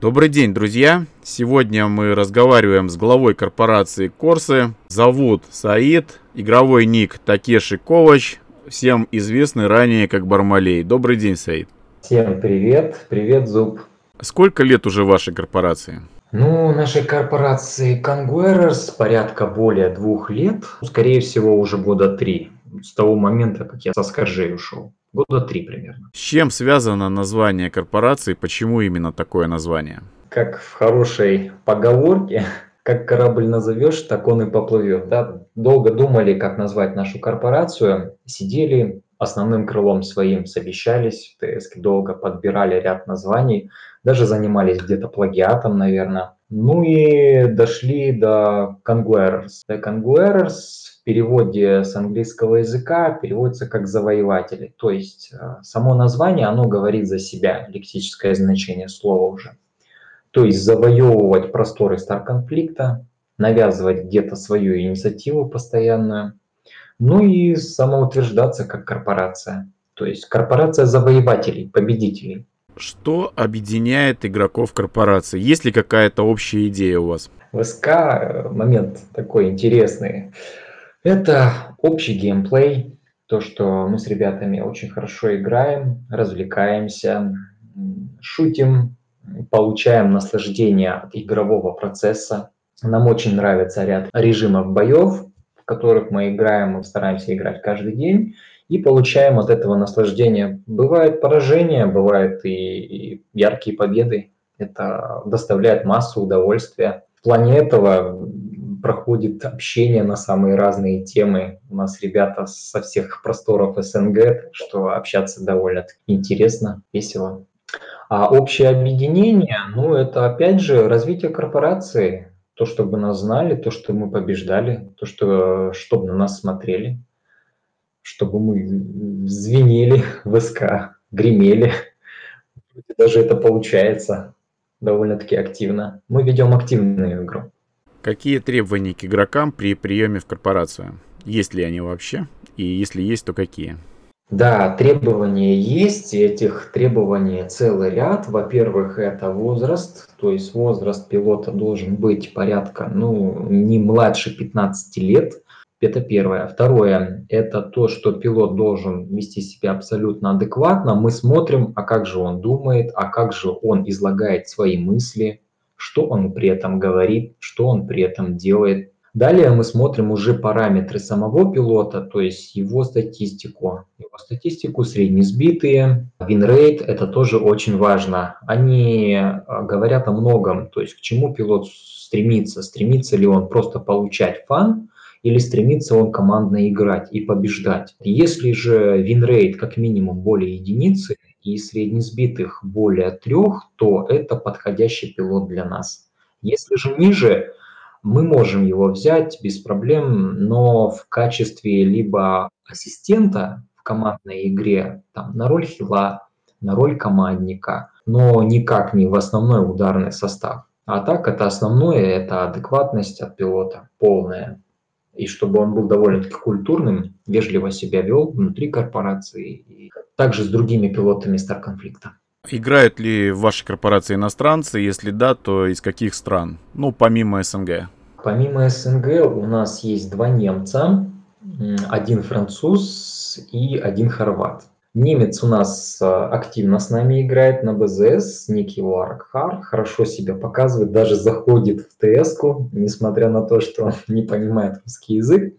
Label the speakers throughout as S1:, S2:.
S1: Добрый день, друзья! Сегодня мы разговариваем с главой корпорации Корсы. Зовут Саид, игровой ник Такеши Ковач, всем известный ранее как Бармалей. Добрый день, Саид.
S2: Всем привет, привет, Зуб.
S1: Сколько лет уже вашей корпорации?
S2: Ну, нашей корпорации Conguerers порядка более двух лет, скорее всего, уже года три, с того момента, как я со Скоржей ушел. Года три примерно.
S1: С чем связано название корпорации? Почему именно такое название?
S2: Как в хорошей поговорке, как корабль назовешь, так он и поплывет. Да? Долго думали, как назвать нашу корпорацию, сидели основным крылом своим, совещались в ТСК, долго подбирали ряд названий, даже занимались где-то плагиатом, наверное. Ну и дошли до Conquerors. The Conquerors в переводе с английского языка переводится как завоеватели. То есть э, само название, оно говорит за себя, лексическое значение слова уже. То есть завоевывать просторы стар-конфликта, навязывать где-то свою инициативу постоянную, ну и самоутверждаться как корпорация. То есть корпорация завоевателей, победителей.
S1: Что объединяет игроков корпорации? Есть ли какая-то общая идея у вас?
S2: В СК э, момент такой интересный. Это общий геймплей, то, что мы с ребятами очень хорошо играем, развлекаемся, шутим, получаем наслаждение от игрового процесса. Нам очень нравится ряд режимов боев, в которых мы играем, мы стараемся играть каждый день и получаем от этого наслаждение. Бывают поражения, бывают и яркие победы. Это доставляет массу удовольствия. В плане этого проходит общение на самые разные темы. У нас ребята со всех просторов СНГ, что общаться довольно интересно, весело. А общее объединение, ну, это опять же развитие корпорации. То, чтобы нас знали, то, что мы побеждали, то, что, чтобы на нас смотрели, чтобы мы звенели в СК, гремели. Даже это получается довольно-таки активно. Мы ведем активную игру.
S1: Какие требования к игрокам при приеме в корпорацию? Есть ли они вообще? И если есть, то какие?
S2: Да, требования есть, и этих требований целый ряд. Во-первых, это возраст, то есть возраст пилота должен быть порядка, ну, не младше 15 лет. Это первое. Второе, это то, что пилот должен вести себя абсолютно адекватно. Мы смотрим, а как же он думает, а как же он излагает свои мысли, что он при этом говорит, что он при этом делает. Далее мы смотрим уже параметры самого пилота, то есть его статистику. Его статистику среднесбитые, винрейт, это тоже очень важно. Они а, говорят о многом, то есть к чему пилот стремится. Стремится ли он просто получать fun, или стремится он командно играть и побеждать. Если же винрейт как минимум более единицы, и среднесбитых более трех, то это подходящий пилот для нас. Если же ниже, мы можем его взять без проблем, но в качестве либо ассистента в командной игре, там, на роль хила, на роль командника, но никак не в основной ударный состав. А так это основное, это адекватность от пилота полная. И чтобы он был довольно-таки культурным, вежливо себя вел внутри корпорации и также с другими пилотами Стар-конфликта.
S1: Играют ли в вашей корпорации иностранцы? Если да, то из каких стран? Ну, помимо СНГ.
S2: Помимо СНГ у нас есть два немца, один француз и один хорват. Немец у нас э, активно с нами играет на БЗС, ник его Аркхар, хорошо себя показывает, даже заходит в тс несмотря на то, что он не понимает русский язык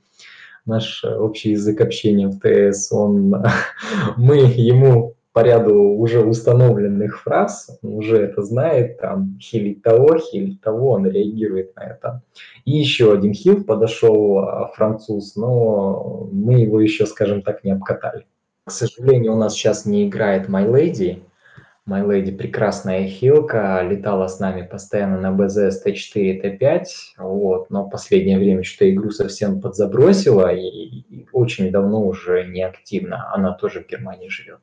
S2: наш э, общий язык общения в ТС, он, мы ему по ряду уже установленных фраз, он уже это знает, там, хилить того, хилить того, он реагирует на это. И еще один хил подошел, а, француз, но мы его еще, скажем так, не обкатали. К сожалению, у нас сейчас не играет My Lady, My Lady прекрасная хилка, летала с нами постоянно на БЗС Т4, Т5, вот, но последнее время что игру совсем подзабросила и, и очень давно уже не активна. Она тоже в Германии живет.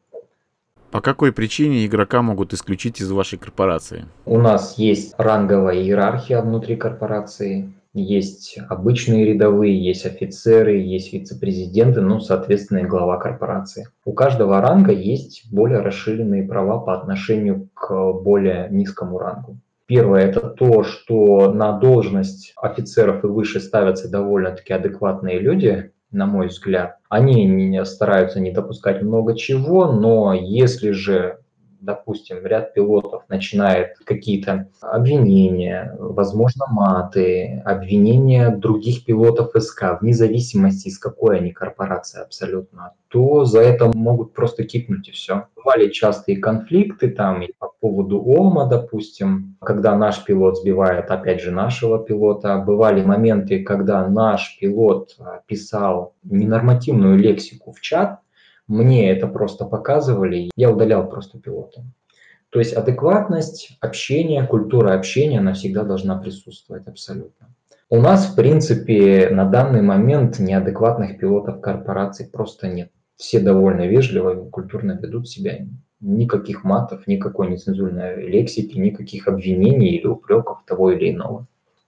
S1: По какой причине игрока могут исключить из вашей корпорации?
S2: У нас есть ранговая иерархия внутри корпорации есть обычные рядовые, есть офицеры, есть вице-президенты, ну, соответственно, и глава корпорации. У каждого ранга есть более расширенные права по отношению к более низкому рангу. Первое – это то, что на должность офицеров и выше ставятся довольно-таки адекватные люди, на мой взгляд. Они не стараются не допускать много чего, но если же допустим, ряд пилотов начинает какие-то обвинения, возможно, маты, обвинения других пилотов СК, вне зависимости, из какой они корпорации абсолютно, то за это могут просто кикнуть и все. Бывали частые конфликты там и по поводу ОМА, допустим, когда наш пилот сбивает, опять же, нашего пилота. Бывали моменты, когда наш пилот а, писал ненормативную лексику в чат, мне это просто показывали, я удалял просто пилота. То есть адекватность, общение, культура общения, она всегда должна присутствовать абсолютно. У нас, в принципе, на данный момент неадекватных пилотов корпораций просто нет. Все довольно вежливо и культурно ведут себя. Никаких матов, никакой нецензурной лексики, никаких обвинений или упреков того или иного.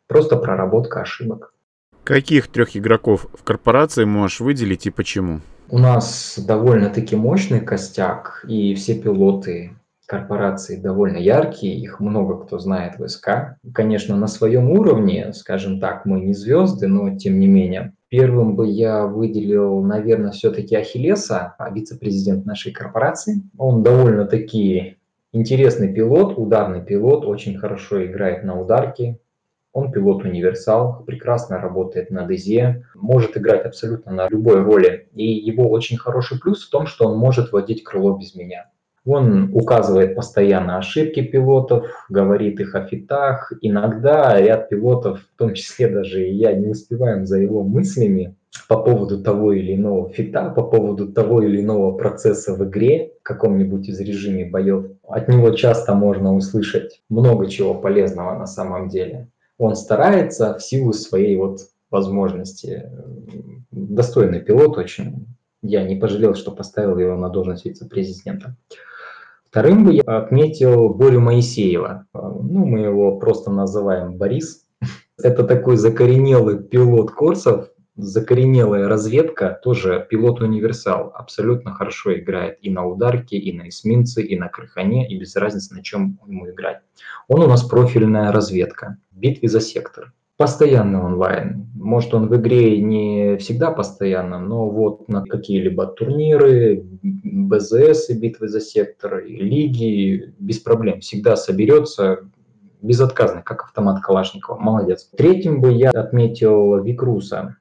S2: Просто проработка ошибок.
S1: Каких трех игроков в корпорации можешь выделить и почему?
S2: У нас довольно-таки мощный костяк, и все пилоты корпорации довольно яркие, их много кто знает в СК. Конечно, на своем уровне, скажем так, мы не звезды, но тем не менее. Первым бы я выделил, наверное, все-таки Ахиллеса, а вице-президент нашей корпорации. Он довольно-таки интересный пилот, ударный пилот, очень хорошо играет на ударке, он пилот-универсал, прекрасно работает на ДЗ, может играть абсолютно на любой роли. И его очень хороший плюс в том, что он может водить крыло без меня. Он указывает постоянно ошибки пилотов, говорит их о фитах. Иногда ряд пилотов, в том числе даже и я, не успеваем за его мыслями по поводу того или иного фита, по поводу того или иного процесса в игре, каком-нибудь из режиме боев. От него часто можно услышать много чего полезного на самом деле он старается в силу своей вот возможности. Достойный пилот очень. Я не пожалел, что поставил его на должность вице-президента. Вторым бы я отметил Борю Моисеева. Ну, мы его просто называем Борис. Это такой закоренелый пилот курсов, закоренелая разведка, тоже пилот-универсал, абсолютно хорошо играет и на ударке, и на эсминце, и на крыхане, и без разницы, на чем ему играть. Он у нас профильная разведка, битве за сектор. Постоянный онлайн. Может, он в игре не всегда постоянно, но вот на какие-либо турниры, БЗС и битвы за сектор, и лиги, без проблем. Всегда соберется, безотказно, как автомат Калашникова. Молодец. Третьим бы я отметил Викруса.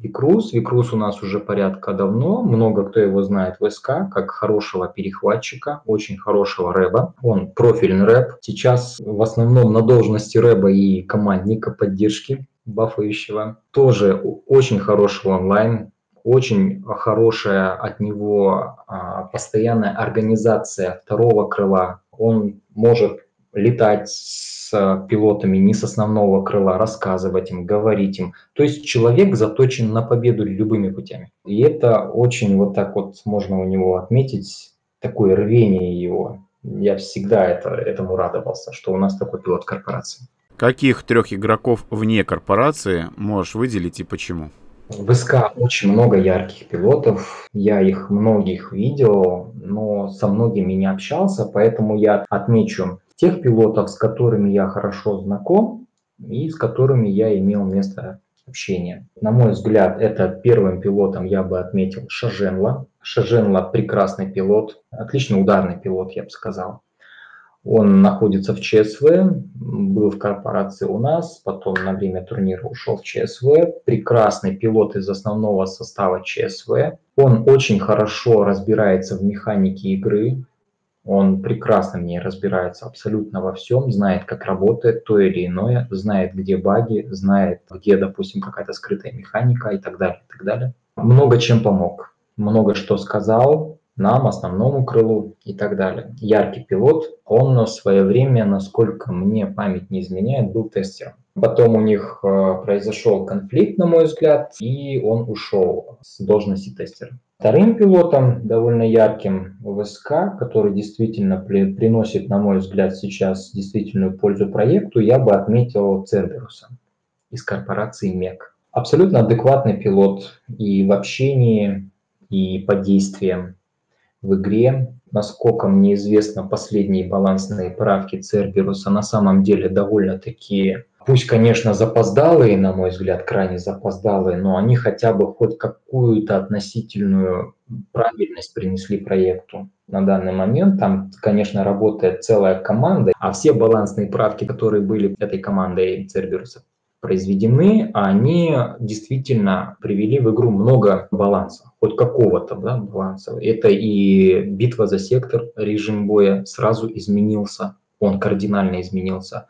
S2: Викрус. Викрус у нас уже порядка давно. Много кто его знает в СК как хорошего перехватчика, очень хорошего рэба. Он профильный рэп. Сейчас в основном на должности рэба и командника поддержки бафающего. Тоже очень хороший онлайн, очень хорошая от него а, постоянная организация второго крыла. Он может летать с пилотами не с основного крыла, рассказывать им, говорить им. То есть человек заточен на победу любыми путями. И это очень вот так вот можно у него отметить, такое рвение его. Я всегда это, этому радовался, что у нас такой пилот корпорации.
S1: Каких трех игроков вне корпорации можешь выделить и почему?
S2: В СК очень много ярких пилотов, я их многих видел, но со многими не общался, поэтому я отмечу тех пилотов, с которыми я хорошо знаком и с которыми я имел место общения. На мой взгляд, это первым пилотом я бы отметил Шаженла. Шаженла прекрасный пилот, отлично ударный пилот, я бы сказал. Он находится в ЧСВ, был в корпорации у нас, потом на время турнира ушел в ЧСВ. Прекрасный пилот из основного состава ЧСВ. Он очень хорошо разбирается в механике игры, он прекрасно в ней разбирается абсолютно во всем, знает, как работает то или иное, знает, где баги, знает, где, допустим, какая-то скрытая механика и так далее, и так далее. Много чем помог, много что сказал нам, основному крылу и так далее. Яркий пилот, он в свое время, насколько мне память не изменяет, был тестером. Потом у них э, произошел конфликт, на мой взгляд, и он ушел с должности тестера. Вторым пилотом, довольно ярким в СК, который действительно при, приносит, на мой взгляд, сейчас действительную пользу проекту, я бы отметил Церберуса из корпорации МЕК. Абсолютно адекватный пилот и в общении, и по действиям в игре. насколько мне известно, последние балансные правки Церберуса на самом деле довольно-таки, пусть, конечно, запоздалые, на мой взгляд, крайне запоздалые, но они хотя бы хоть какую-то относительную правильность принесли проекту на данный момент. Там, конечно, работает целая команда, а все балансные правки, которые были этой командой Церберуса произведены, они действительно привели в игру много баланса, хоть какого-то да, баланса. Это и битва за сектор, режим боя сразу изменился, он кардинально изменился.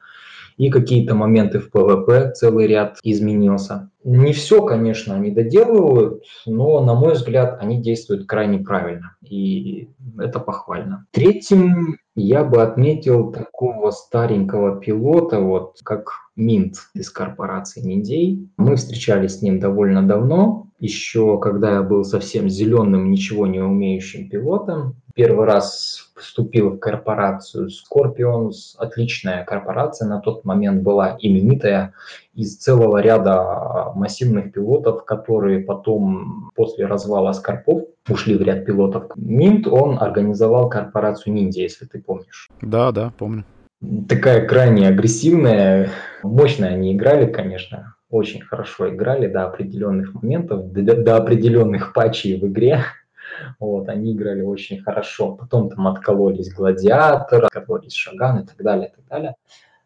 S2: И какие-то моменты в ПВП целый ряд изменился. Не все, конечно, они доделывают, но, на мой взгляд, они действуют крайне правильно. И это похвально. Третьим я бы отметил такого старенького пилота, вот как Минт из корпорации Ниндей. Мы встречались с ним довольно давно, еще когда я был совсем зеленым, ничего не умеющим пилотом. Первый раз вступил в корпорацию Scorpions. Отличная корпорация на тот момент была именитая из целого ряда массивных пилотов, которые потом после развала Скорпов ушли в ряд пилотов. Минт, он организовал корпорацию Ниндзя, если ты помнишь.
S1: Да, да, помню.
S2: Такая крайне агрессивная, мощно они играли, конечно, очень хорошо играли до определенных моментов, до, до определенных патчей в игре. Вот, они играли очень хорошо. Потом там откололись Гладиатор, откололись Шаган и так далее, и так далее.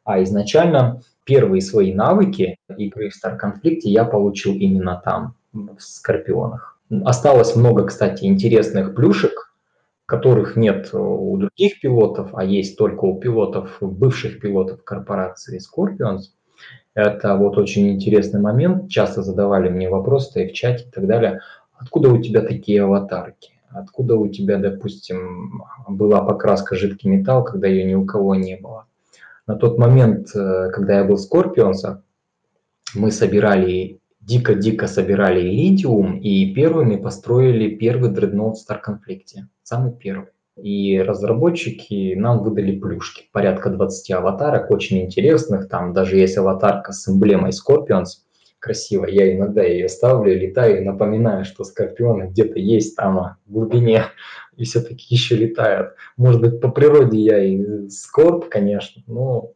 S2: А изначально первые свои навыки игры в Star Conflict я получил именно там, в Скорпионах. Осталось много, кстати, интересных плюшек, которых нет у других пилотов, а есть только у пилотов, бывших пилотов корпорации Scorpions. Это вот очень интересный момент. Часто задавали мне вопросы и в чате и так далее. Откуда у тебя такие аватарки? Откуда у тебя, допустим, была покраска жидкий металл, когда ее ни у кого не было? На тот момент, э, когда я был в мы собирали, дико-дико собирали иридиум, и первыми построили первый дредноут в Conflict. Самый первый. И разработчики нам выдали плюшки, порядка 20 аватарок, очень интересных. Там даже есть аватарка с эмблемой Scorpions, красиво. Я иногда ее ставлю, летаю и напоминаю, что Скорпионы где-то есть там в глубине и все-таки еще летают. Может быть, по природе я и Скорп, конечно, но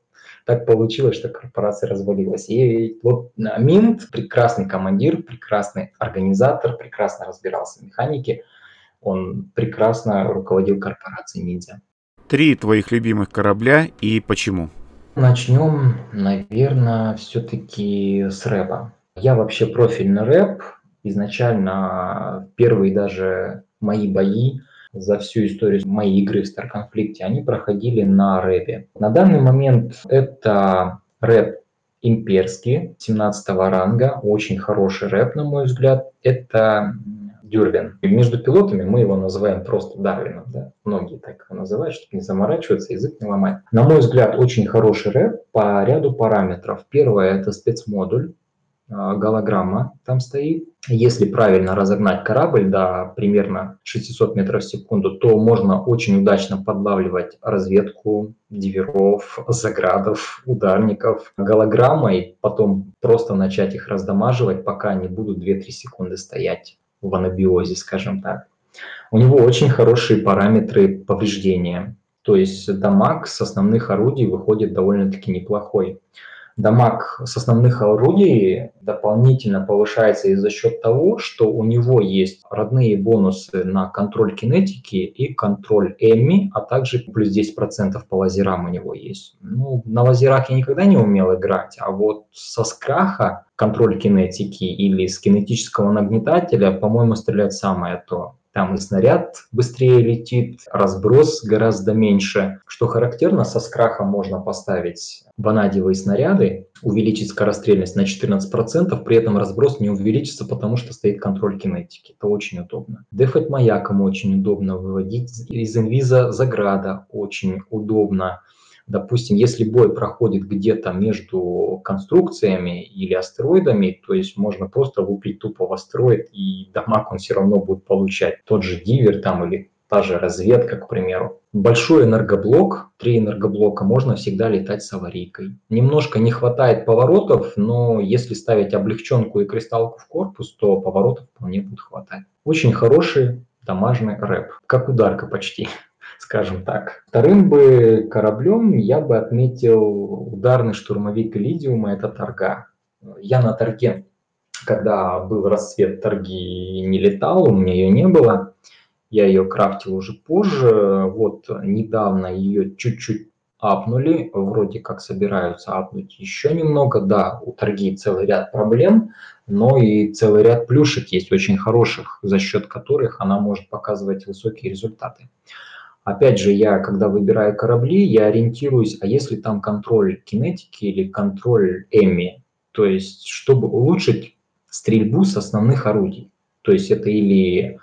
S2: так получилось, что корпорация развалилась. И вот Минт прекрасный командир, прекрасный организатор, прекрасно разбирался в механике – он прекрасно руководил корпорацией Ниндзя.
S1: Три твоих любимых корабля и почему?
S2: Начнем, наверное, все-таки с рэпа. Я вообще профильный рэп. Изначально первые даже мои бои за всю историю моей игры в Star Conflict, они проходили на рэпе. На данный момент это рэп имперский, 17 ранга, очень хороший рэп, на мой взгляд. Это Дюрвин. И между пилотами мы его называем просто Дарвином. Да? Многие так его называют, чтобы не заморачиваться, язык не ломать. На мой взгляд, очень хороший рэп по ряду параметров. Первое – это спецмодуль, голограмма там стоит. Если правильно разогнать корабль до примерно 600 метров в секунду, то можно очень удачно подлавливать разведку диверов, заградов, ударников голограммой, потом просто начать их раздамаживать, пока они будут 2-3 секунды стоять в анабиозе, скажем так. У него очень хорошие параметры повреждения, то есть дамаг с основных орудий выходит довольно-таки неплохой. Дамаг с основных орудий дополнительно повышается и за счет того, что у него есть родные бонусы на контроль кинетики и контроль Эмми, а также плюс 10% по лазерам у него есть. Ну, на лазерах я никогда не умел играть, а вот со скраха контроль кинетики или с кинетического нагнетателя, по-моему, стрелять самое то. Там и снаряд быстрее летит, разброс гораздо меньше. Что характерно, со скрахом можно поставить ванадиевые снаряды, увеличить скорострельность на 14%, при этом разброс не увеличится, потому что стоит контроль кинетики. Это очень удобно. Дефать маяком очень удобно, выводить из инвиза заграда очень удобно. Допустим, если бой проходит где-то между конструкциями или астероидами, то есть можно просто выпить тупо в астероид, и дамаг он все равно будет получать. Тот же дивер там или та же разведка, к примеру. Большой энергоблок, три энергоблока, можно всегда летать с аварийкой. Немножко не хватает поворотов, но если ставить облегченку и кристалку в корпус, то поворотов вполне будет хватать. Очень хороший дамажный рэп, как ударка почти. Скажем так. Вторым бы кораблем я бы отметил ударный штурмовик Элидиума, это Торга. Я на Торге, когда был расцвет Торги, не летал, у меня ее не было. Я ее крафтил уже позже. Вот недавно ее чуть-чуть апнули, вроде как собираются апнуть еще немного. Да, у торги целый ряд проблем, но и целый ряд плюшек есть очень хороших, за счет которых она может показывать высокие результаты. Опять же, я, когда выбираю корабли, я ориентируюсь, а если там контроль кинетики или контроль ЭМИ, то есть чтобы улучшить стрельбу с основных орудий. То есть это или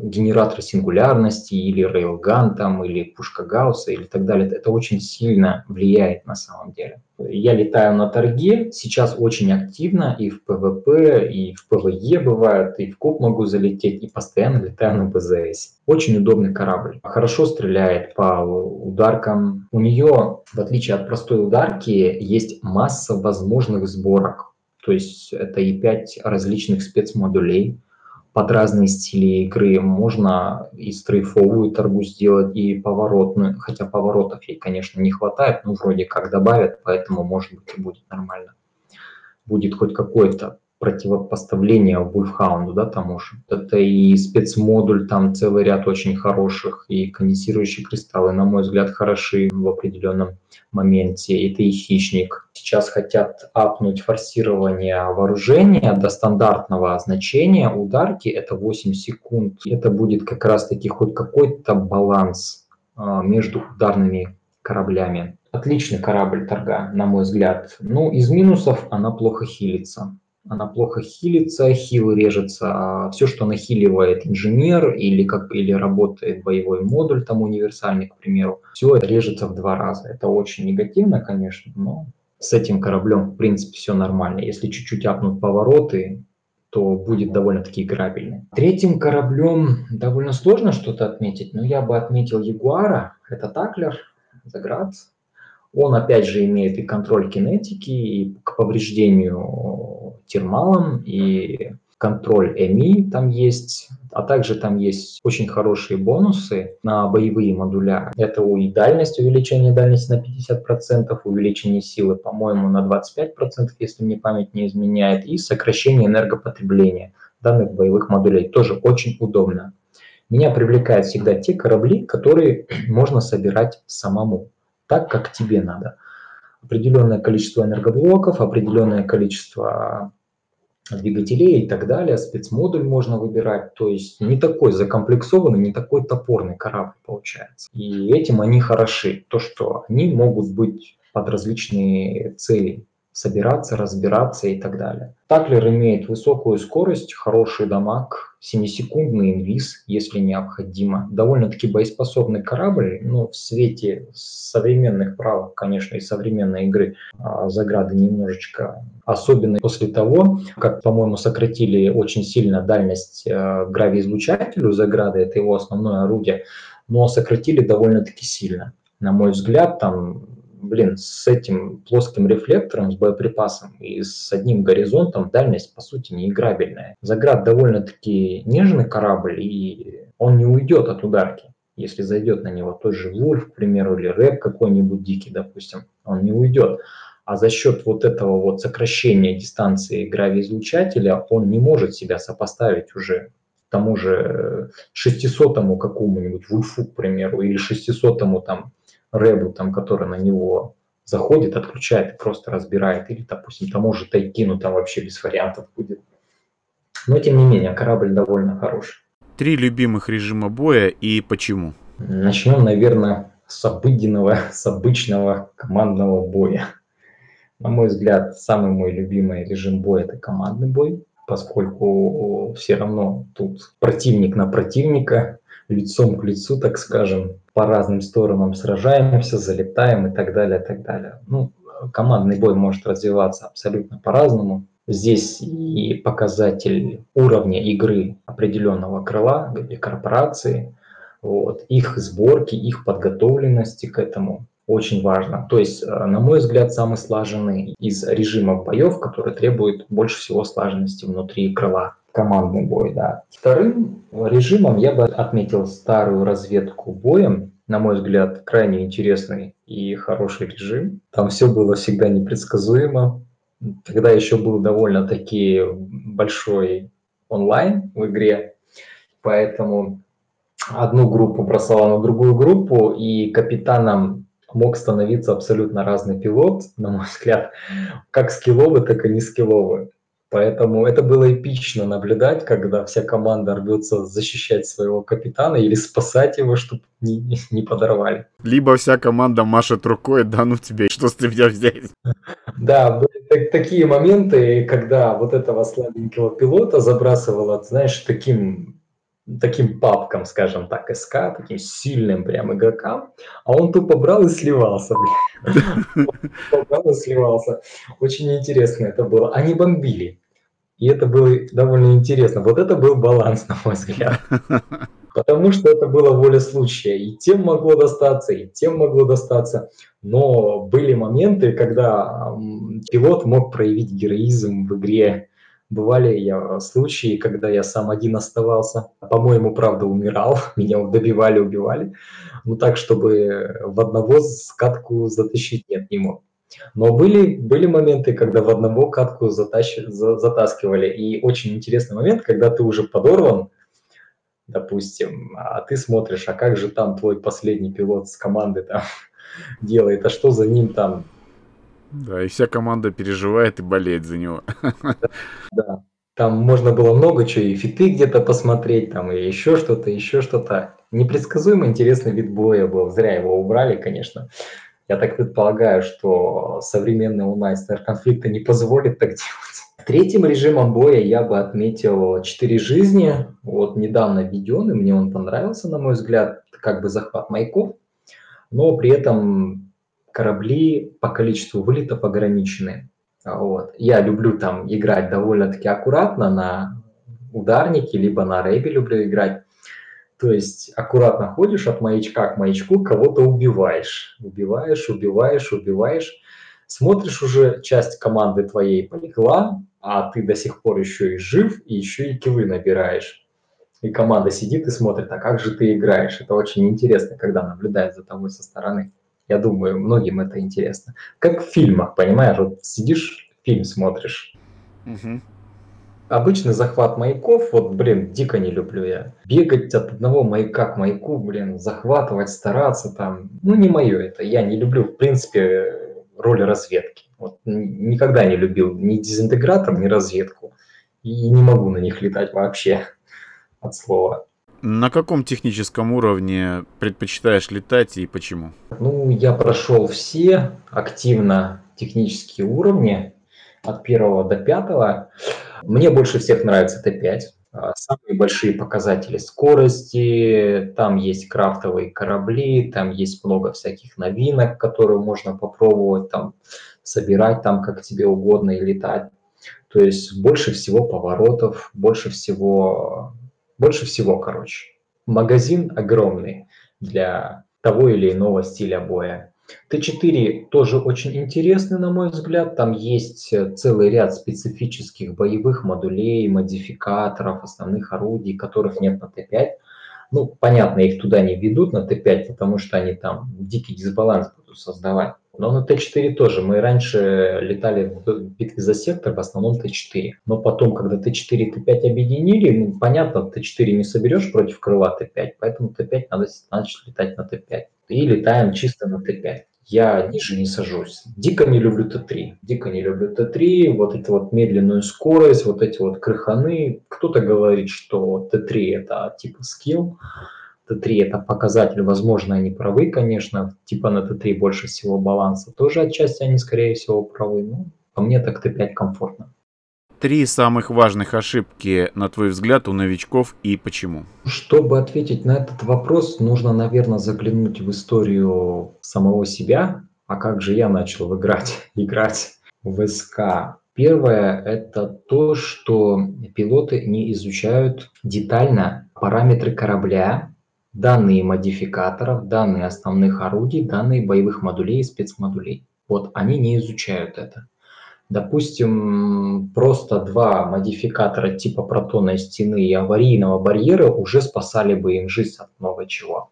S2: генератор сингулярности или рейлган там, или пушка Гаусса или так далее. Это очень сильно влияет на самом деле. Я летаю на Торге, сейчас очень активно и в ПВП, и в ПВЕ бывает, и в кооп могу залететь, и постоянно летаю на БЗС. Очень удобный корабль. Хорошо стреляет по ударкам. У нее, в отличие от простой ударки, есть масса возможных сборок. То есть это и 5 различных спецмодулей, под разные стили игры. Можно и стрейфовую торгу сделать, и поворотную, хотя поворотов ей, конечно, не хватает, но вроде как добавят, поэтому, может быть, и будет нормально. Будет хоть какой-то противопоставление Wolfhound, да, тому же. Это и спецмодуль, там целый ряд очень хороших, и конденсирующие кристаллы, на мой взгляд, хороши в определенном моменте. Это и хищник. Сейчас хотят апнуть форсирование вооружения до стандартного значения ударки, это 8 секунд. Это будет как раз-таки хоть какой-то баланс а, между ударными кораблями. Отличный корабль торга, на мой взгляд. Ну, из минусов она плохо хилится она плохо хилится, хил режется, а все, что нахиливает инженер или, как, или работает боевой модуль, там универсальный, к примеру, все это режется в два раза. Это очень негативно, конечно, но с этим кораблем, в принципе, все нормально. Если чуть-чуть апнут повороты, то будет довольно-таки играбельно. Третьим кораблем довольно сложно что-то отметить, но я бы отметил Ягуара, это Таклер, Заград. Он опять же имеет и контроль кинетики, и к повреждению термалом и контроль ЭМИ там есть, а также там есть очень хорошие бонусы на боевые модуля. Это и дальность, увеличение дальности на 50%, увеличение силы, по-моему, на 25%, если мне память не изменяет, и сокращение энергопотребления данных боевых модулей. Тоже очень удобно. Меня привлекают всегда те корабли, которые можно собирать самому, так, как тебе надо. Определенное количество энергоблоков, определенное количество двигателей и так далее, спецмодуль можно выбирать, то есть не такой закомплексованный, не такой топорный корабль получается. И этим они хороши, то что они могут быть под различные цели собираться, разбираться и так далее. Таклер имеет высокую скорость, хороший дамаг, 7-секундный инвиз, если необходимо. Довольно-таки боеспособный корабль, но в свете современных правил, конечно, и современной игры а, заграды немножечко особенно после того, как, по-моему, сократили очень сильно дальность э, гравиизлучателю заграды, это его основное орудие, но сократили довольно-таки сильно. На мой взгляд, там блин, с этим плоским рефлектором, с боеприпасом и с одним горизонтом дальность, по сути, неиграбельная. Заград довольно-таки нежный корабль, и он не уйдет от ударки. Если зайдет на него тот же Вульф, к примеру, или Рэп какой-нибудь дикий, допустим, он не уйдет. А за счет вот этого вот сокращения дистанции гравиизлучателя он не может себя сопоставить уже тому же 600-му какому-нибудь Вульфу, к примеру, или 600-му там рэбу, там, который на него заходит, отключает и просто разбирает. Или, допустим, тому же Тайкину там вообще без вариантов будет. Но, тем не менее, корабль довольно хороший.
S1: Три любимых режима боя и почему?
S2: Начнем, наверное, с обыденного, с обычного командного боя. На мой взгляд, самый мой любимый режим боя – это командный бой, поскольку все равно тут противник на противника, лицом к лицу, так скажем, по разным сторонам сражаемся, залетаем и так далее, и так далее. Ну, командный бой может развиваться абсолютно по-разному. Здесь и показатель уровня игры определенного крыла или корпорации, вот, их сборки, их подготовленности к этому очень важно. То есть, э, на мой взгляд, самый слаженный из режимов боев, который требует больше всего слаженности внутри крыла Командный бой, да. Вторым режимом я бы отметил старую разведку боем. На мой взгляд, крайне интересный и хороший режим. Там все было всегда непредсказуемо. Тогда еще был довольно-таки большой онлайн в игре, поэтому одну группу бросала на другую группу, и капитаном мог становиться абсолютно разный пилот, на мой взгляд, как скилловый, так и не скилловый. Поэтому это было эпично наблюдать, когда вся команда рвется защищать своего капитана или спасать его, чтобы не, не подорвали.
S1: Либо вся команда машет рукой, да ну тебе, что с тебя взять?
S2: Да, были такие моменты, когда вот этого слабенького пилота забрасывало, знаешь, таким таким папкам, скажем так, СК, таким сильным прям игрокам, а он тупо брал и сливался, брал и сливался. Очень интересно это было. Они бомбили. И это было довольно интересно. Вот это был баланс, на мой взгляд. Потому что это было воля случая. И тем могло достаться, и тем могло достаться. Но были моменты, когда пилот мог проявить героизм в игре Бывали я случаи, когда я сам один оставался. По-моему, правда, умирал. Меня добивали, убивали. Ну так, чтобы в одного катку затащить, нет, не мог. Но были, были моменты, когда в одного катку затащ, за, затаскивали. И очень интересный момент, когда ты уже подорван, допустим, а ты смотришь, а как же там твой последний пилот с команды там делает, а что за ним там
S1: да, и вся команда переживает и болеет за него.
S2: Да, там можно было много чего, и фиты где-то посмотреть, там, и еще что-то, еще что-то. Непредсказуемо интересный вид боя был. Зря его убрали, конечно. Я так предполагаю, что современный онлайн конфликта не позволит так делать. Третьим режимом боя я бы отметил «Четыре жизни». Вот недавно введенный, мне он понравился, на мой взгляд, как бы захват маяков, но при этом корабли по количеству вылетов ограничены. Вот. Я люблю там играть довольно-таки аккуратно на ударнике, либо на рэбе люблю играть. То есть аккуратно ходишь от маячка к маячку, кого-то убиваешь. Убиваешь, убиваешь, убиваешь. Смотришь уже, часть команды твоей полегла, а ты до сих пор еще и жив, и еще и килы набираешь. И команда сидит и смотрит, а как же ты играешь. Это очень интересно, когда наблюдает за тобой со стороны. Я думаю, многим это интересно. Как в фильмах, понимаешь, вот сидишь, фильм смотришь. Угу. Обычный захват маяков, вот, блин, дико не люблю я. Бегать от одного маяка к маяку, блин, захватывать, стараться там, ну, не мое это. Я не люблю, в принципе, роли разведки. Вот, никогда не любил ни дезинтегратор, ни разведку. И не могу на них летать вообще от слова.
S1: На каком техническом уровне предпочитаешь летать и почему?
S2: Ну, я прошел все активно технические уровни от первого до пятого. Мне больше всех нравится Т5. А, самые большие показатели скорости, там есть крафтовые корабли, там есть много всяких новинок, которые можно попробовать, там собирать там как тебе угодно и летать. То есть больше всего поворотов, больше всего больше всего, короче. Магазин огромный для того или иного стиля боя. Т4 тоже очень интересный, на мой взгляд. Там есть э, целый ряд специфических боевых модулей, модификаторов, основных орудий, которых нет на Т5. Ну, понятно, их туда не ведут на Т5, потому что они там дикий дисбаланс будут создавать. Но на Т4 тоже. Мы раньше летали в битве за сектор, в основном Т4. Но потом, когда Т4 и Т5 объединили, ну, понятно, Т4 не соберешь против крыла Т5, поэтому Т5 надо начать летать на Т5. И летаем чисто на Т5 я ниже не сажусь. Дико не люблю Т3. Дико не люблю Т3, вот эту вот медленную скорость, вот эти вот крыханы. Кто-то говорит, что Т3 это типа скилл, Т3 это показатель, возможно, они правы, конечно, типа на Т3 больше всего баланса. Тоже отчасти они, скорее всего, правы, но по мне так Т5 комфортно.
S1: Три самых важных ошибки, на твой взгляд, у новичков и почему?
S2: Чтобы ответить на этот вопрос, нужно, наверное, заглянуть в историю самого себя. А как же я начал играть, играть в СК? Первое – это то, что пилоты не изучают детально параметры корабля, данные модификаторов, данные основных орудий, данные боевых модулей и спецмодулей. Вот они не изучают это. Допустим, просто два модификатора типа протонной стены и аварийного барьера уже спасали бы им жизнь от много чего.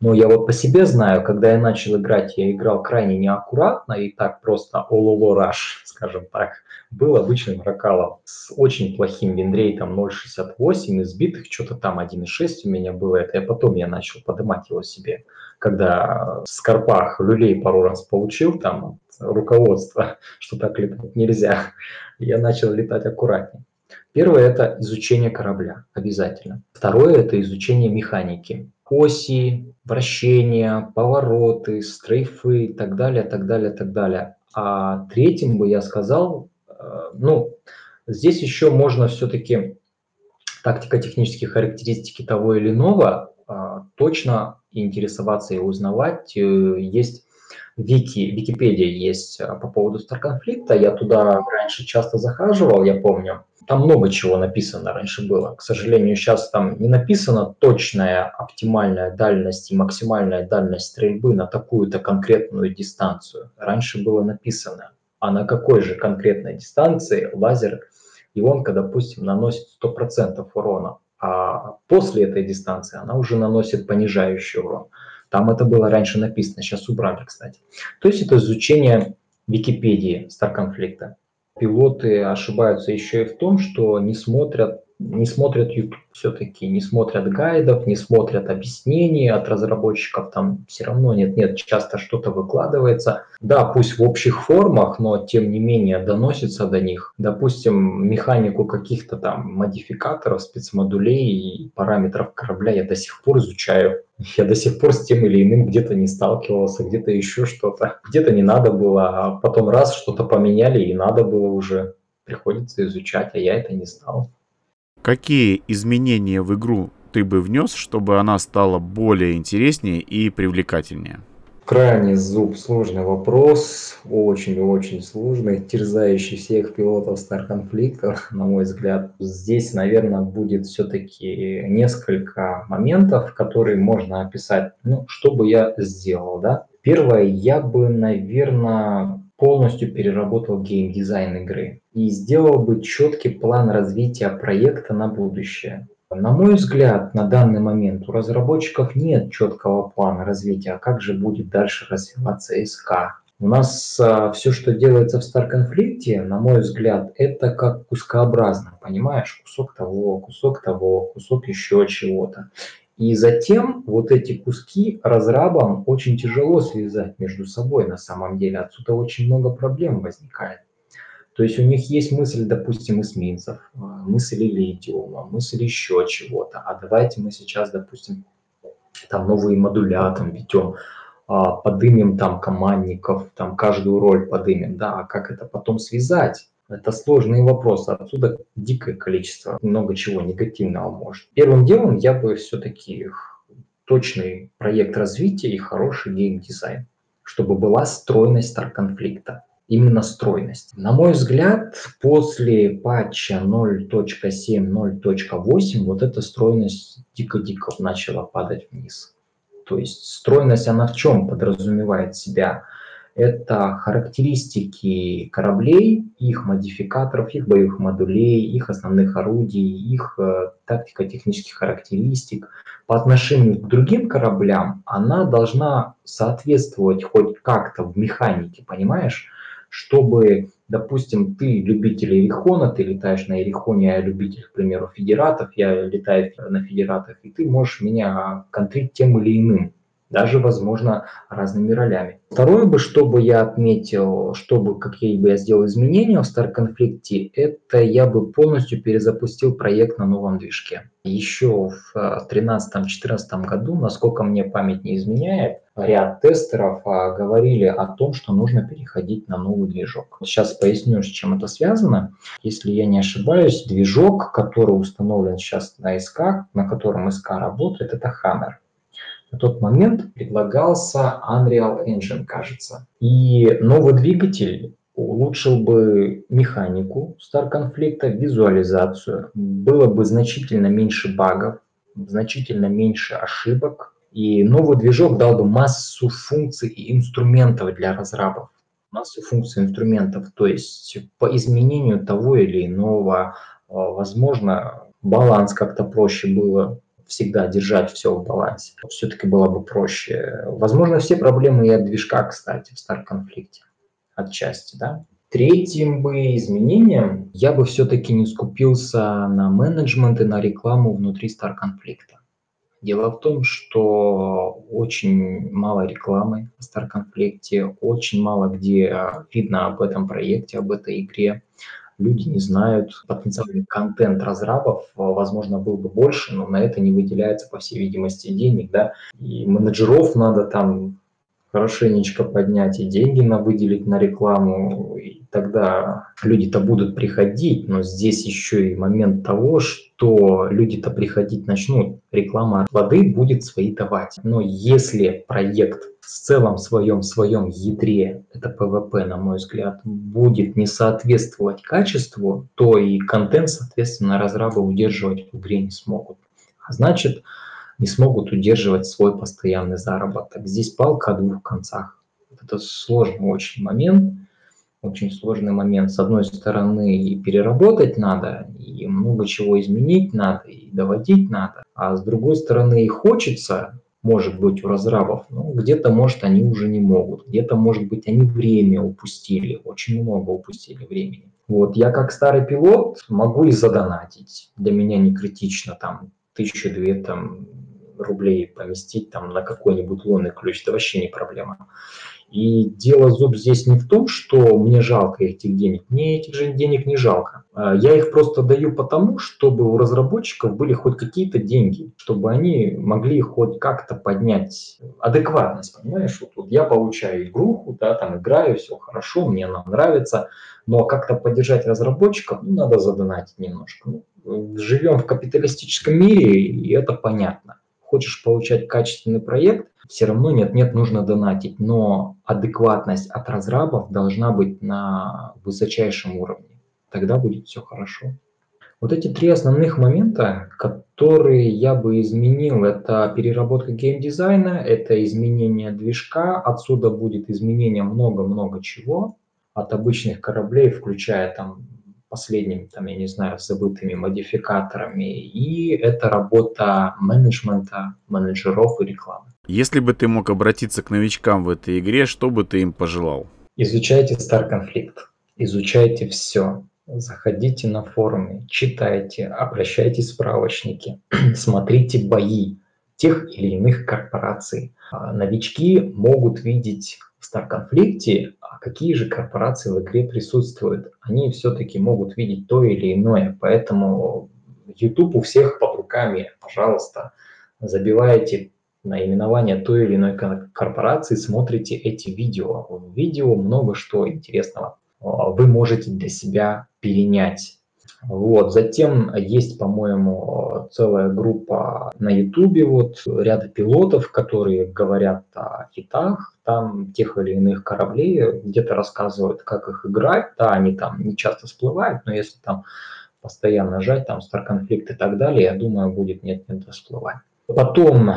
S2: Но я вот по себе знаю, когда я начал играть, я играл крайне неаккуратно и так просто all rush, скажем так. Был обычным ракалом с очень плохим винрейтом 0.68, избитых что-то там 1.6 у меня было. Это я потом я начал поднимать его себе, когда в скорпах люлей пару раз получил там руководство, что так летать нельзя. Я начал летать аккуратнее. Первое – это изучение корабля, обязательно. Второе – это изучение механики оси, вращения, повороты, стрейфы и так далее, так далее, так далее. А третьим бы я сказал, ну, здесь еще можно все-таки тактико-технические характеристики того или иного а, точно интересоваться и узнавать. Э, есть Вики, Википедия есть э, по поводу Старконфликта. Я туда раньше часто захаживал, я помню. Там много чего написано раньше было. К сожалению, сейчас там не написано точная оптимальная дальность и максимальная дальность стрельбы на такую-то конкретную дистанцию. Раньше было написано, а на какой же конкретной дистанции лазер ионка, допустим, наносит 100% урона, а после этой дистанции она уже наносит понижающий урон. Там это было раньше написано, сейчас убрали, кстати. То есть это изучение Википедии Старконфликта пилоты ошибаются еще и в том, что не смотрят, не смотрят YouTube все-таки, не смотрят гайдов, не смотрят объяснений от разработчиков, там все равно нет-нет, часто что-то выкладывается. Да, пусть в общих формах, но тем не менее доносится до них. Допустим, механику каких-то там модификаторов, спецмодулей и параметров корабля я до сих пор изучаю. Я до сих пор с тем или иным где-то не сталкивался, где-то еще что-то. Где-то не надо было, а потом раз что-то поменяли и надо было уже. Приходится изучать, а я это не стал.
S1: Какие изменения в игру ты бы внес, чтобы она стала более интереснее и привлекательнее?
S2: Крайне зуб сложный вопрос, очень-очень сложный, терзающий всех пилотов Star Conflict, на мой взгляд. Здесь, наверное, будет все-таки несколько моментов, которые можно описать. Ну, что бы я сделал, да? Первое, я бы, наверное, полностью переработал геймдизайн игры и сделал бы четкий план развития проекта на будущее. На мой взгляд, на данный момент у разработчиков нет четкого плана развития, а как же будет дальше развиваться СК. У нас а, все, что делается в Star Conflict, на мой взгляд, это как кускообразно, понимаешь? Кусок того, кусок того, кусок еще чего-то. И затем вот эти куски разрабам очень тяжело связать между собой на самом деле. Отсюда очень много проблем возникает. То есть у них есть мысль, допустим, эсминцев, а, мысль литиума, мысль еще чего-то. А давайте мы сейчас, допустим, там новые модуля там ведем, а, подымем там командников, там каждую роль подымем, да, а как это потом связать? Это сложные вопросы. Отсюда дикое количество, много чего негативного может. Первым делом я бы все-таки точный проект развития и хороший геймдизайн, чтобы была стройность стар-конфликта. Именно стройность. На мой взгляд, после патча 0.7, вот эта стройность дико-дико начала падать вниз. То есть стройность, она в чем подразумевает себя? Это характеристики кораблей, их модификаторов, их боевых модулей, их основных орудий, их э, тактико-технических характеристик. По отношению к другим кораблям она должна соответствовать хоть как-то в механике, понимаешь? Чтобы, допустим, ты любитель Эрихона, ты летаешь на Эрихоне, я любитель, к примеру, Федератов, я летаю на Федератах, и ты можешь меня контрить тем или иным даже, возможно, разными ролями. Второе бы, что бы я отметил, чтобы какие бы я сделал изменения в Conflict, это я бы полностью перезапустил проект на новом движке. Еще в 2013-2014 году, насколько мне память не изменяет, ряд тестеров а, говорили о том, что нужно переходить на новый движок. Сейчас поясню, с чем это связано. Если я не ошибаюсь, движок, который установлен сейчас на СК, на котором СК работает, это Hammer на тот момент предлагался Unreal Engine, кажется. И новый двигатель улучшил бы механику Star конфликта, визуализацию, было бы значительно меньше багов, значительно меньше ошибок, и новый движок дал бы массу функций и инструментов для разрабов. массу функций инструментов, то есть по изменению того или иного, а, возможно, баланс как-то проще было всегда держать все в балансе. Все-таки было бы проще. Возможно, все проблемы и от движка, кстати, в старт-конфликте отчасти, да. Третьим бы изменением я бы все-таки не скупился на менеджмент и на рекламу внутри стар-конфликта. Дело в том, что очень мало рекламы в стар-конфликте, очень мало где видно об этом проекте, об этой игре. Люди не знают, потенциальный контент разрабов, возможно, был бы больше, но на это не выделяется, по всей видимости, денег, да, и менеджеров надо там хорошенечко поднять и деньги на выделить на рекламу, и тогда люди-то будут приходить, но здесь еще и момент того, что люди-то приходить начнут, реклама плоды будет свои давать. Но если проект в целом своем своем ядре, это ПВП, на мой взгляд, будет не соответствовать качеству, то и контент, соответственно, разрабы удерживать в игре не смогут. А значит, не смогут удерживать свой постоянный заработок. Здесь палка о двух концах. Это сложный очень момент, очень сложный момент. С одной стороны, и переработать надо, и много чего изменить надо, и доводить надо. А с другой стороны, и хочется, может быть, у разрабов, но где-то, может, они уже не могут. Где-то, может быть, они время упустили, очень много упустили времени. Вот, я как старый пилот могу и задонатить. Для меня не критично там тысячу-две там рублей поместить там на какой-нибудь лунный ключ, это вообще не проблема. И дело зуб здесь не в том, что мне жалко этих денег. Мне этих же денег не жалко. А, я их просто даю потому, чтобы у разработчиков были хоть какие-то деньги, чтобы они могли хоть как-то поднять адекватность, понимаешь? Вот, вот я получаю игруху, да, там играю, все хорошо, мне она нравится, но как-то поддержать разработчиков, ну, надо задонатить немножко. Ну, живем в капиталистическом мире, и это понятно хочешь получать качественный проект, все равно нет-нет, нужно донатить, но адекватность от разрабов должна быть на высочайшем уровне. Тогда будет все хорошо. Вот эти три основных момента, которые я бы изменил, это переработка геймдизайна, это изменение движка, отсюда будет изменение много-много чего, от обычных кораблей, включая там последними, там, я не знаю, забытыми модификаторами, и это работа менеджмента, менеджеров и рекламы.
S1: Если бы ты мог обратиться к новичкам в этой игре, что бы ты им пожелал?
S2: Изучайте Star Conflict, изучайте все, заходите на форумы, читайте, обращайтесь в справочники, смотрите бои тех или иных корпораций. А новички могут видеть в Star-конфликте, а какие же корпорации в игре присутствуют. Они все-таки могут видеть то или иное, поэтому YouTube у всех под руками, пожалуйста, забиваете наименование той или иной корпорации, смотрите эти видео. В видео много что интересного вы можете для себя перенять. Вот. Затем есть, по-моему, целая группа на Ютубе, вот ряда пилотов, которые говорят о хитах, там тех или иных кораблей, где-то рассказывают, как их играть. Да, они там не часто всплывают, но если там постоянно жать, там Star конфликт и так далее, я думаю, будет нет-нет всплывать. Потом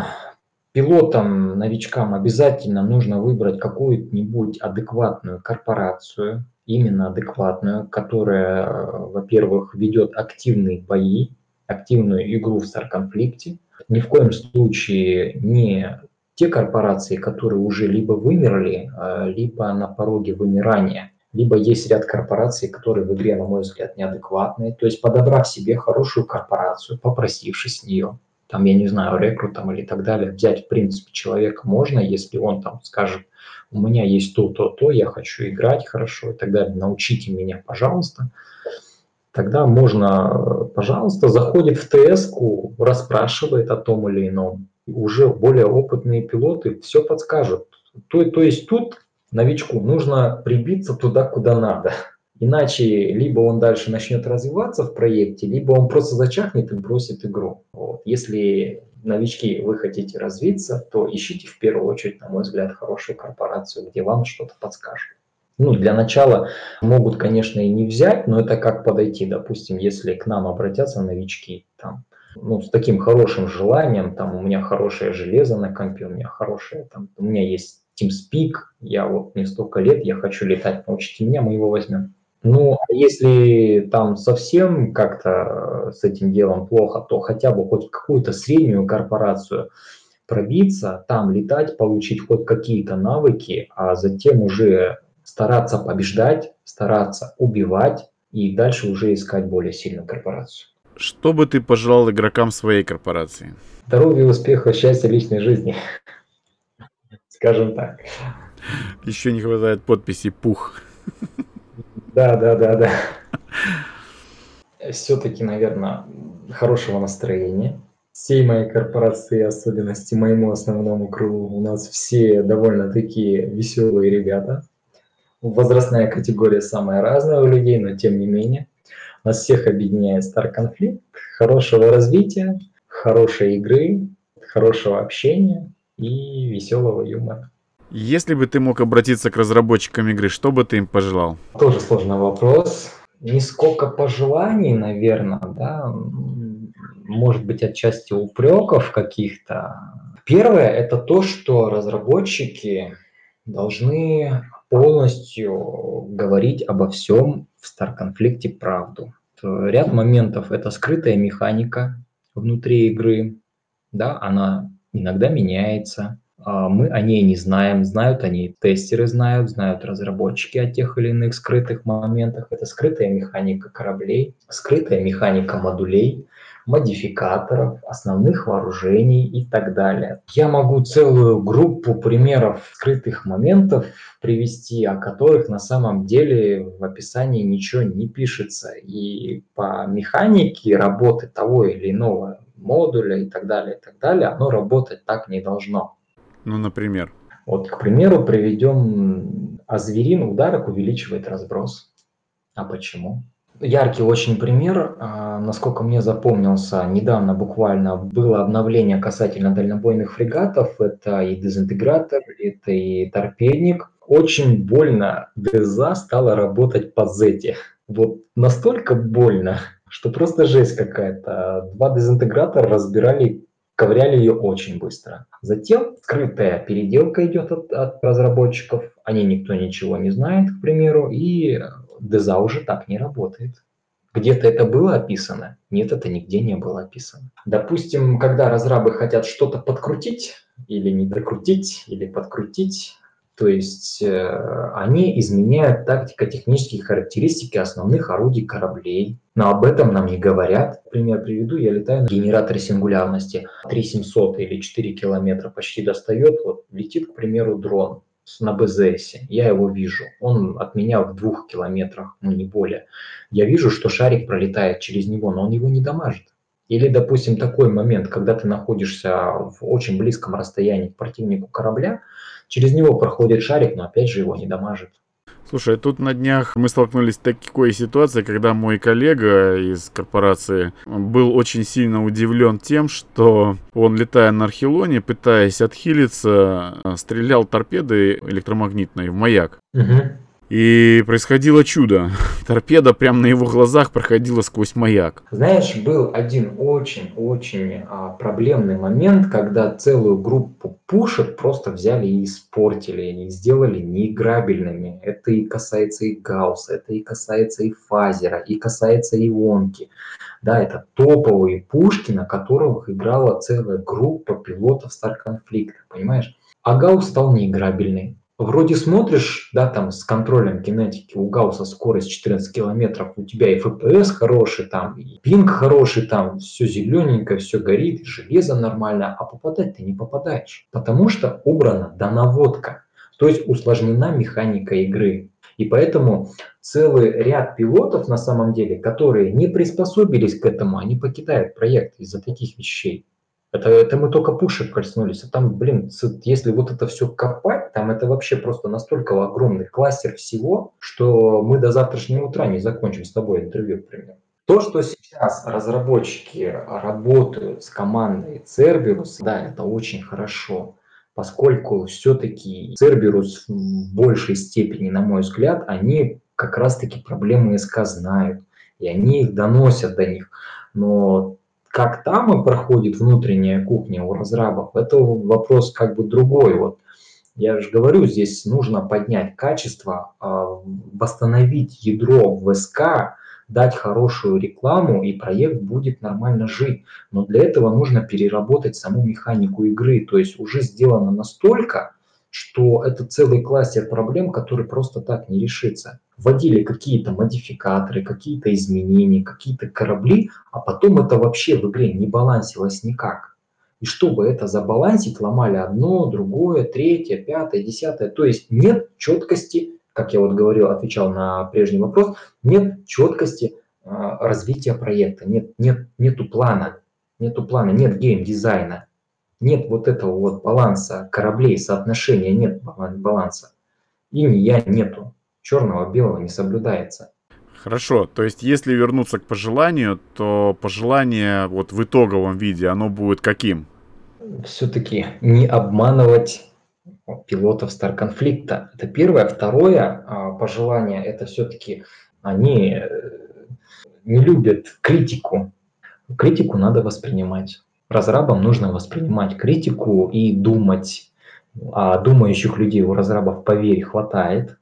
S2: пилотам, новичкам обязательно нужно выбрать какую-нибудь адекватную корпорацию, именно адекватную, которая, во-первых, ведет активные бои, активную игру в Стар-конфликте. Ни в коем случае не те корпорации, которые уже либо вымерли, а, либо на пороге вымирания, либо есть ряд корпораций, которые в игре, на мой взгляд, неадекватные. То есть подобрав себе хорошую корпорацию, попросившись с нее, там, я не знаю, рекрутом или так далее, взять, в принципе, человека можно, если он там скажет, у меня есть то, то, то, я хочу играть хорошо и так далее, научите меня, пожалуйста. Тогда можно, пожалуйста, заходит в ТС, расспрашивает о том или ином. Уже более опытные пилоты все подскажут. То, то есть тут новичку нужно прибиться туда, куда надо. Иначе либо он дальше начнет развиваться в проекте, либо он просто зачахнет и бросит игру. Вот. Если новички вы хотите развиться, то ищите в первую очередь, на мой взгляд, хорошую корпорацию, где вам что-то подскажут. Ну, для начала могут, конечно, и не взять, но это как подойти, допустим, если к нам обратятся новички, там, ну, с таким хорошим желанием, там, у меня хорошее железо на компе, у меня хорошее, там, у меня есть TeamSpeak, я вот мне столько лет, я хочу летать, научите меня, мы его возьмем. Ну, а если там совсем как-то с этим делом плохо, то хотя бы хоть какую-то среднюю корпорацию пробиться, там летать, получить хоть какие-то навыки, а затем уже стараться побеждать, стараться убивать и дальше уже искать более сильную корпорацию.
S1: Что бы ты пожелал игрокам своей корпорации?
S2: Здоровья, успеха, счастья личной жизни. Скажем так.
S1: Еще не хватает подписи «Пух».
S2: Да, да, да, да. Все-таки, наверное, хорошего настроения. Всей моей корпорации, особенности моему основному кругу, у нас все довольно такие веселые ребята. Возрастная категория самая разная у людей, но тем не менее. Нас всех объединяет стар конфликт, хорошего развития, хорошей игры, хорошего общения и веселого юмора.
S1: Если бы ты мог обратиться к разработчикам игры, что бы ты им пожелал?
S2: Тоже сложный вопрос. Не сколько пожеланий, наверное, да, может быть, отчасти упреков каких-то. Первое – это то, что разработчики должны полностью говорить обо всем в Star-конфликте правду. Ряд моментов – это скрытая механика внутри игры, да, она иногда меняется, мы о ней не знаем, знают они, тестеры знают, знают разработчики о тех или иных скрытых моментах. Это скрытая механика кораблей, скрытая механика модулей, модификаторов, основных вооружений и так далее. Я могу целую группу примеров скрытых моментов привести, о которых на самом деле в описании ничего не пишется. И по механике работы того или иного модуля и так далее, и так далее, оно работать так не должно.
S1: Ну, например?
S2: Вот, к примеру, приведем Азверин ударок увеличивает разброс. А почему? Яркий очень пример, а, насколько мне запомнился, недавно буквально было обновление касательно дальнобойных фрегатов. Это и дезинтегратор, это и торпедник. Очень больно ДЗа стала работать по Зете. Вот настолько больно, что просто жесть какая-то. Два дезинтегратора разбирали ковыряли ее очень быстро. Затем скрытая переделка идет от, от разработчиков, о ней никто ничего не знает, к примеру, и Деза уже так не работает. Где-то это было описано? Нет, это нигде не было описано. Допустим, когда разрабы хотят что-то подкрутить, или не докрутить, или подкрутить, то есть э, они изменяют тактико-технические характеристики основных орудий кораблей. Но об этом нам не говорят. Пример приведу. Я летаю на генераторе сингулярности. 3700 или 4 километра почти достает. Вот летит, к примеру, дрон на БЗС. Я его вижу. Он от меня в двух километрах, ну не более. Я вижу, что шарик пролетает через него, но он его не дамажит. Или, допустим, такой момент, когда ты находишься в очень близком расстоянии к противнику корабля, через него проходит шарик, но опять же его не дамажит.
S1: Слушай, тут на днях мы столкнулись с такой ситуацией, когда мой коллега из корпорации был очень сильно удивлен тем, что он, летая на Архилоне, пытаясь отхилиться, стрелял торпедой электромагнитной в маяк. Угу. И происходило чудо. Торпеда прямо на его глазах проходила сквозь маяк.
S2: Знаешь, был один очень-очень а, проблемный момент, когда целую группу пушек просто взяли и испортили, и сделали неиграбельными. Это и касается и Гаусса, это и касается и Фазера, и касается ионки. Да, это топовые пушки, на которых играла целая группа пилотов Conflict, понимаешь? А Гаусс стал неиграбельный. Вроде смотришь, да, там с контролем кинетики у Гаусса скорость 14 километров, у тебя и FPS хороший там, и пинг хороший там, все зелененько, все горит, железо нормально, а попадать ты не попадаешь, потому что убрана донаводка, то есть усложнена механика игры. И поэтому целый ряд пилотов на самом деле, которые не приспособились к этому, они покидают проект из-за таких вещей. Это, это мы только пушек коснулись. А там, блин, если вот это все копать, там это вообще просто настолько огромный кластер всего, что мы до завтрашнего утра не закончим с тобой интервью, например. То, что сейчас разработчики работают с командой Cerberus, да, это очень хорошо, поскольку все-таки Cerberus в большей степени, на мой взгляд, они как раз-таки проблемы СК знают, и они их доносят до них. Но как там и проходит внутренняя кухня у разрабов, это вопрос как бы другой. Вот Я же говорю, здесь нужно поднять качество, а, восстановить ядро в СК, дать хорошую рекламу, и проект будет нормально жить. Но для этого нужно переработать саму механику игры. То есть уже сделано настолько, что это целый кластер проблем, который просто так не решится. Вводили какие-то модификаторы, какие-то изменения, какие-то корабли, а потом это вообще в игре не балансилось никак. И чтобы это забалансить, ломали одно, другое, третье, пятое, десятое. То есть нет четкости как я вот говорил, отвечал на прежний вопрос, нет четкости а, развития проекта, нет, нет, нету плана, нету плана, нет гейм-дизайна, нет вот этого вот баланса кораблей, соотношения, нет баланса. Инь-янь нету. Черного, белого не соблюдается.
S1: Хорошо, то есть если вернуться к пожеланию, то пожелание вот в итоговом виде, оно будет каким?
S2: Все-таки не обманывать пилотов Star Conflict'а. Это первое. Второе а, пожелание, это все-таки они э, не любят критику. Критику надо воспринимать. Разрабам нужно воспринимать критику и думать. А думающих людей у разрабов, поверь, хватает.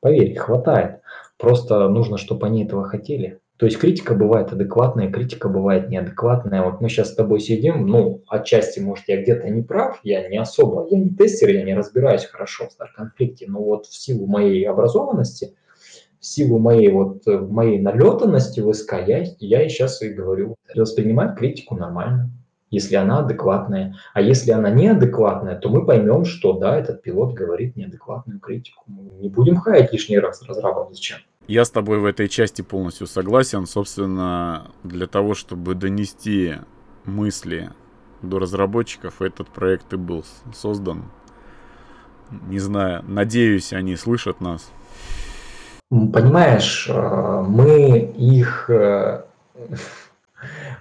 S2: Поверь, хватает. Просто нужно, чтобы они этого хотели. То есть критика бывает адекватная, критика бывает неадекватная. Вот мы сейчас с тобой сидим, ну, отчасти, может, я где-то не прав, я не особо, я не тестер, я не разбираюсь хорошо в стар-конфликте, но вот в силу моей образованности, в силу моей вот моей налетанности в СК, я, я сейчас и говорю, воспринимать критику нормально, если она адекватная. А если она неадекватная, то мы поймем, что да, этот пилот говорит неадекватную критику. Мы не будем хаять лишний раз разрабов зачем.
S1: Я с тобой в этой части полностью согласен. Собственно, для того, чтобы донести мысли до разработчиков, этот проект и был создан. Не знаю, надеюсь, они слышат нас.
S2: Понимаешь, э, мы их, э,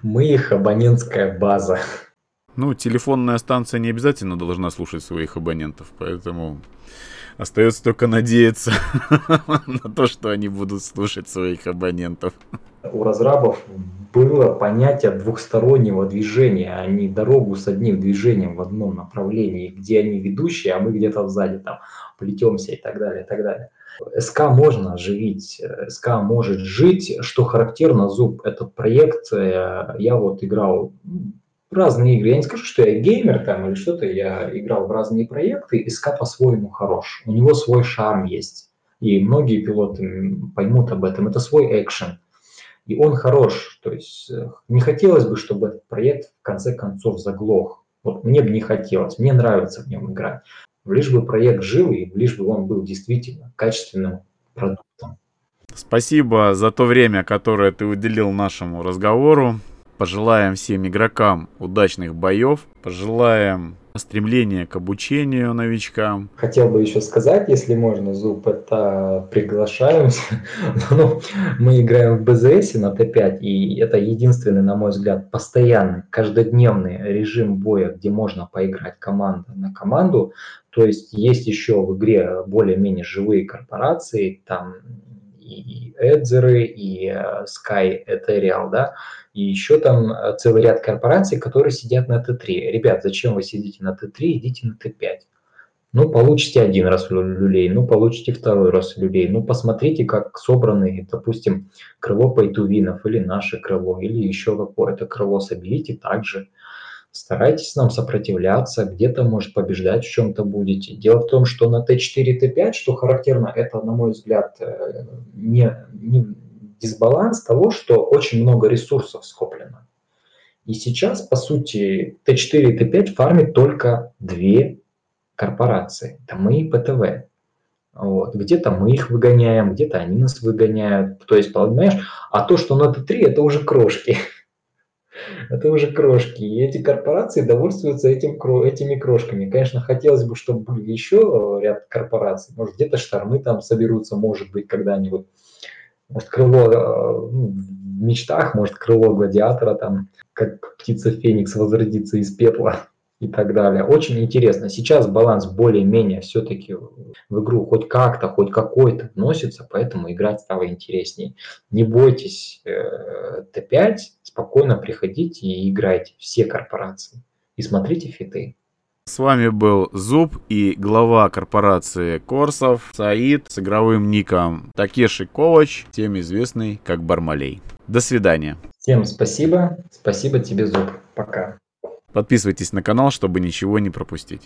S2: мы их абонентская база.
S1: Ну, телефонная станция не обязательно должна слушать своих абонентов, поэтому Остается только надеяться на то, что они будут слушать своих абонентов.
S2: У разрабов было понятие двухстороннего движения, а не дорогу с одним движением в одном направлении, где они ведущие, а мы где-то сзади там плетемся и так далее, и так далее. СК можно оживить, СК может жить. Что характерно, Зуб, этот проект, э, я вот играл разные игры. Я не скажу, что я геймер там или что-то, я играл в разные проекты, СК по-своему хорош. У него свой шарм есть. И многие пилоты поймут об этом. Это свой экшен. И он хорош. То есть э, не хотелось бы, чтобы этот проект в конце концов заглох. Вот мне бы не хотелось. Мне нравится в нем играть. Лишь бы проект жил, и лишь бы он был действительно качественным продуктом.
S1: Спасибо за то время, которое ты уделил нашему разговору. Пожелаем всем игрокам удачных боев. Пожелаем стремления к обучению новичкам.
S2: Хотел бы еще сказать, если можно, Зуб, это приглашаем. ну, мы играем в БЗС на Т5, и это единственный, на мой взгляд, постоянный, каждодневный режим боя, где можно поиграть команда на команду. То есть есть еще в игре более-менее живые корпорации, там и Эдзеры, и э, Sky Ethereal, да, и еще там э, целый ряд корпораций, которые сидят на Т3. Ребят, зачем вы сидите на Т3, идите на Т5. Ну, получите один раз люлей, ну, получите второй раз люлей. Ну, посмотрите, как собраны, допустим, крыло пайтувинов или наше крыло, или еще какое-то крыло соберите также. Старайтесь нам сопротивляться, где-то, может, побеждать в чем-то будете. Дело в том, что на Т4, Т5, что характерно, это, на мой взгляд, э, не, не дисбаланс того, что очень много ресурсов скоплено. И сейчас, по сути, Т4 и Т5 фармит только две корпорации. Мы и ПТВ. Вот. Где-то мы их выгоняем, где-то они нас выгоняют. То есть, понимаешь, а то, что на Т3, это уже крошки. Это уже крошки. И эти корпорации довольствуются этим, этими крошками. Конечно, хотелось бы, чтобы были еще ряд корпораций. Может, где-то штормы там соберутся, может быть, когда-нибудь. Может, крыло э, ну, в мечтах, может, крыло гладиатора, там, как птица Феникс возродится из пепла и так далее. Очень интересно. Сейчас баланс более-менее все-таки в игру хоть как-то, хоть какой-то вносится, поэтому играть стало интереснее. Не бойтесь э, Т5, спокойно приходите и играйте все корпорации. И смотрите фиты.
S1: С вами был Зуб и глава корпорации Корсов Саид с игровым ником Такеши Ковач, тем известный как Бармалей. До свидания.
S2: Всем спасибо. Спасибо тебе, Зуб. Пока.
S1: Подписывайтесь на канал, чтобы ничего не пропустить.